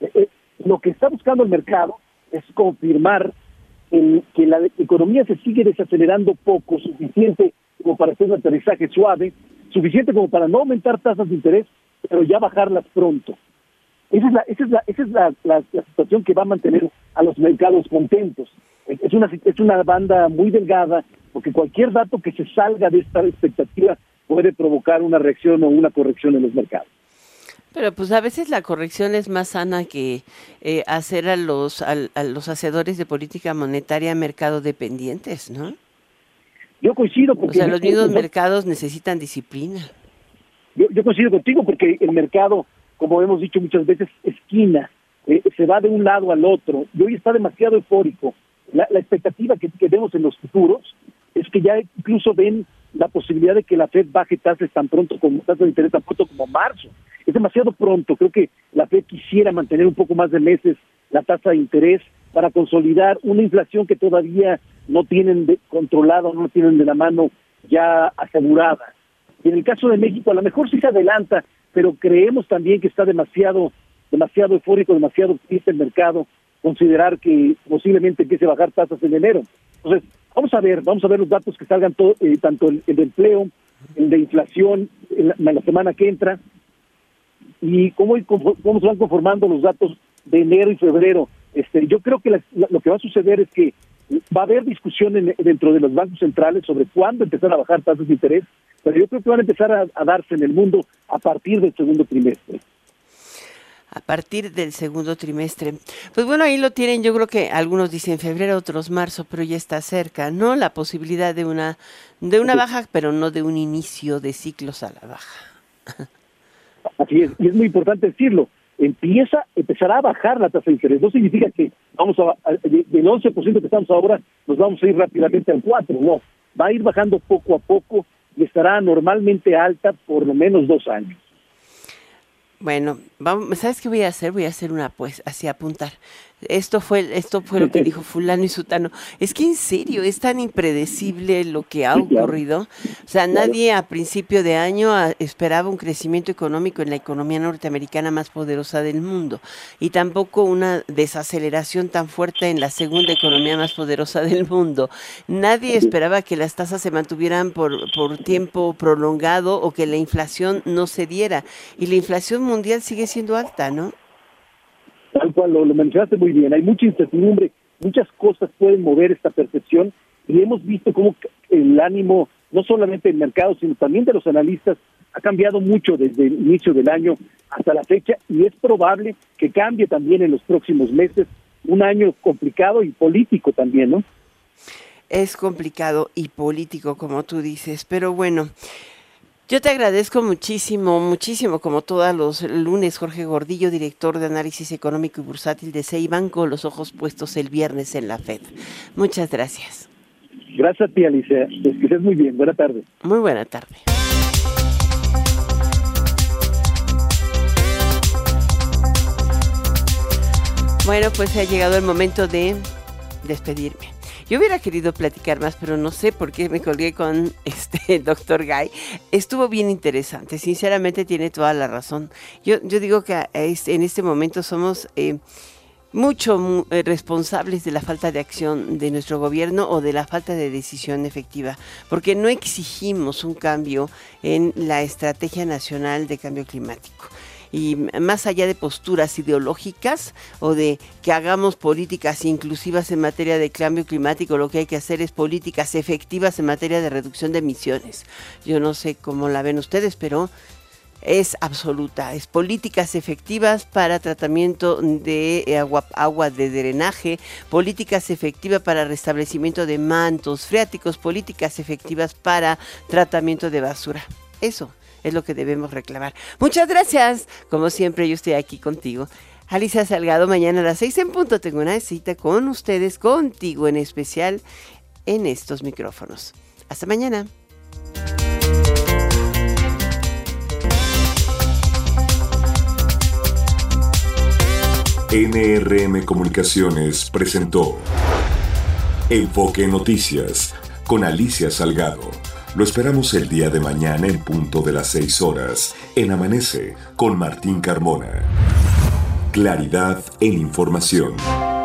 Eh, lo que está buscando el mercado es confirmar que la economía se sigue desacelerando poco, suficiente como para hacer un aterrizaje suave, suficiente como para no aumentar tasas de interés, pero ya bajarlas pronto. Esa es la, esa es la, esa es la, situación que va a mantener a los mercados contentos. Es una, es una banda muy delgada, porque cualquier dato que se salga de esta expectativa puede provocar una reacción o una corrección en los mercados. Pero pues a veces la corrección es más sana que eh, hacer a los, a, los hacedores de política monetaria mercado dependientes, ¿no? Yo coincido porque... O sea, los mismos mercados necesitan disciplina. Yo, yo coincido contigo porque el mercado como hemos dicho muchas veces, esquina, eh, se va de un lado al otro, y hoy está demasiado eufórico. La, expectativa que, vemos en los futuros es que ya incluso ven la posibilidad de que la Fed baje tasas tan pronto como tasas de interés tan pronto como marzo. Es demasiado pronto. Creo que la Fed quisiera mantener un poco más de meses la tasa de interés para consolidar una inflación que todavía no tienen de, controlada, no tienen de la mano ya asegurada. Y en el caso de México, a lo mejor sí se adelanta pero creemos también que está demasiado, demasiado eufórico, demasiado triste el mercado, considerar que posiblemente empiece a bajar tasas en enero. Entonces, vamos a ver, vamos a ver los datos que salgan todo, eh, tanto el, de empleo, el de inflación en la, semana que entra, y cómo, cómo se van conformando los datos de enero y febrero. Este, yo creo que lo que va a suceder es que va a haber discusión dentro de los bancos centrales sobre cuándo empezar a bajar tasas de interés, pero yo creo que van a empezar a, darse en el mundo a partir del segundo trimestre a partir del segundo trimestre. Pues bueno, ahí lo tienen, yo creo que algunos dicen febrero, otros marzo, pero ya está cerca, ¿no? La posibilidad de una de una baja, pero no de un inicio de ciclos a la baja. Así es, y es muy importante decirlo, empieza, empezará a bajar la tasa de interés. No significa que vamos a, del 11% que estamos ahora, nos vamos a ir rápidamente al 4%, no. Va a ir bajando poco a poco y estará normalmente alta por lo menos dos años. Bueno, vamos, ¿sabes qué voy a hacer? Voy a hacer una pues, así apuntar esto fue, esto fue lo que dijo fulano y sutano. Es que en serio, es tan impredecible lo que ha ocurrido. O sea, nadie a principio de año ah, esperaba un crecimiento económico en la economía norteamericana más poderosa del mundo y tampoco una desaceleración tan fuerte en la segunda economía más poderosa del mundo. Nadie esperaba que las tasas se mantuvieran por, por tiempo prolongado o que la inflación no se diera. Y la inflación mundial sigue siendo alta, ¿no? Tal cual lo, mencionaste muy bien, hay mucha incertidumbre, muchas cosas pueden mover esta percepción y hemos visto cómo el ánimo, no solamente del mercado, sino también de los analistas, ha cambiado mucho desde el inicio del año hasta la fecha y es probable que cambie también en los próximos meses un año complicado y político también, ¿no? Es complicado y político, como tú dices, pero bueno. Yo te agradezco muchísimo, muchísimo, como todos los lunes, Jorge Gordillo, director de análisis económico y bursátil de Ceiban, con los ojos puestos el viernes en la FED. Muchas gracias. Gracias a ti, Alicia. Que estés muy bien. Buena tarde. Muy buena tarde. Bueno, pues ha llegado el momento de despedirme. Yo hubiera querido platicar más, pero no sé por qué me colgué con este doctor Guy. Estuvo bien interesante, sinceramente tiene toda la razón. Yo, yo digo que en este momento somos eh, mucho eh, responsables de la falta de acción de nuestro gobierno o de la falta de decisión efectiva, porque no exigimos un cambio en la estrategia nacional de cambio climático y más allá de posturas ideológicas o de que hagamos políticas inclusivas en materia de cambio climático, lo que hay que hacer es políticas efectivas en materia de reducción de emisiones. Yo no sé cómo la ven ustedes, pero es absoluta. Es políticas efectivas para tratamiento de agua, agua, de drenaje, políticas efectivas para restablecimiento de mantos freáticos, políticas efectivas para tratamiento de basura. Eso es lo que debemos reclamar. Muchas gracias. Como siempre, yo estoy aquí contigo. Alicia Salgado, mañana a las seis en punto tengo una cita con ustedes, contigo en especial, en estos micrófonos. Hasta mañana. NRM Comunicaciones presentó Enfoque Noticias con Alicia Salgado lo esperamos el día de mañana en punto de las 6 horas en Amanece con Martín Carmona. Claridad en información.